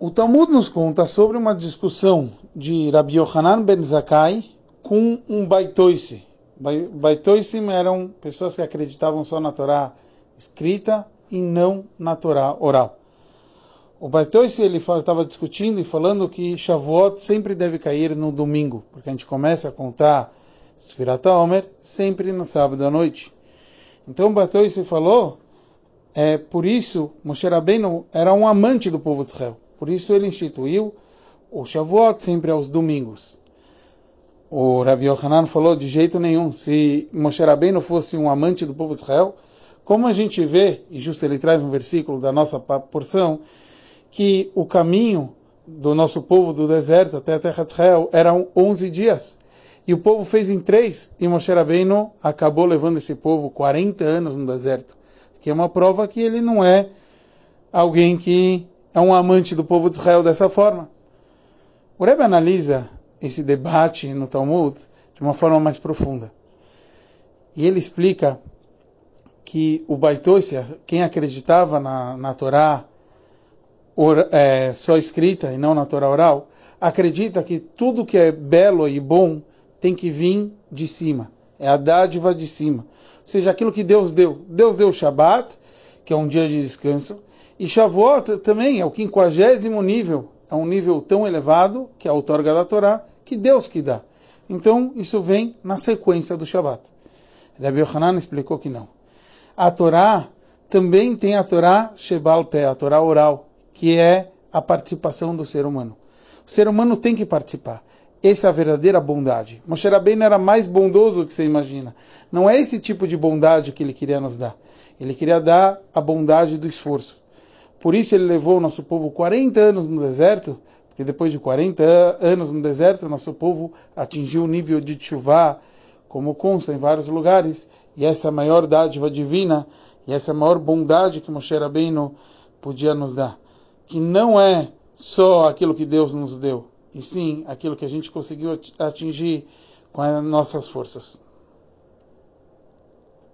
O Talmud nos conta sobre uma discussão de Rabbi Yohanan ben Zakkai com um baitoise. Baitoisim eram pessoas que acreditavam só na Torá escrita e não na Torá oral. O Baitoisi ele estava discutindo e falando que Shavuot sempre deve cair no domingo, porque a gente começa a contar Sfirat Omer sempre no sábado à noite. Então o Baitoisi falou, é, por isso Moshe Rabbeinu era um amante do povo de Israel. Por isso ele instituiu o Shavuot sempre aos domingos. O Rabbi Yohanan falou de jeito nenhum. Se Moshe Rabbeinu fosse um amante do povo de Israel, como a gente vê, e justo ele traz um versículo da nossa porção, que o caminho do nosso povo do deserto até a terra de Israel eram 11 dias. E o povo fez em três, e Moshe Rabbeinu acabou levando esse povo 40 anos no deserto. Que é uma prova que ele não é alguém que é um amante do povo de Israel dessa forma. O Rebbe analisa esse debate no Talmud de uma forma mais profunda. E ele explica que o Baitosia, quem acreditava na, na Torá or, é, só escrita e não na Torá oral, acredita que tudo que é belo e bom tem que vir de cima. É a dádiva de cima. Ou seja, aquilo que Deus deu. Deus deu o Shabat, que é um dia de descanso, e Shavuot também é o quinquagésimo nível, é um nível tão elevado, que é a outorga da Torá, que Deus que dá. Então, isso vem na sequência do Shabat. Rabbi Yohanan explicou que não. A Torá também tem a Torá Shebal Pé, a Torá oral, que é a participação do ser humano. O ser humano tem que participar. Essa é a verdadeira bondade. Moshe Rabbeinu era mais bondoso que você imagina. Não é esse tipo de bondade que ele queria nos dar. Ele queria dar a bondade do esforço. Por isso ele levou o nosso povo 40 anos no deserto, porque depois de 40 anos no deserto, nosso povo atingiu o nível de chuva, como consta em vários lugares, e essa é a maior dádiva divina, e essa é a maior bondade que Moshe Rabbeinu podia nos dar que não é só aquilo que Deus nos deu, e sim aquilo que a gente conseguiu atingir com as nossas forças.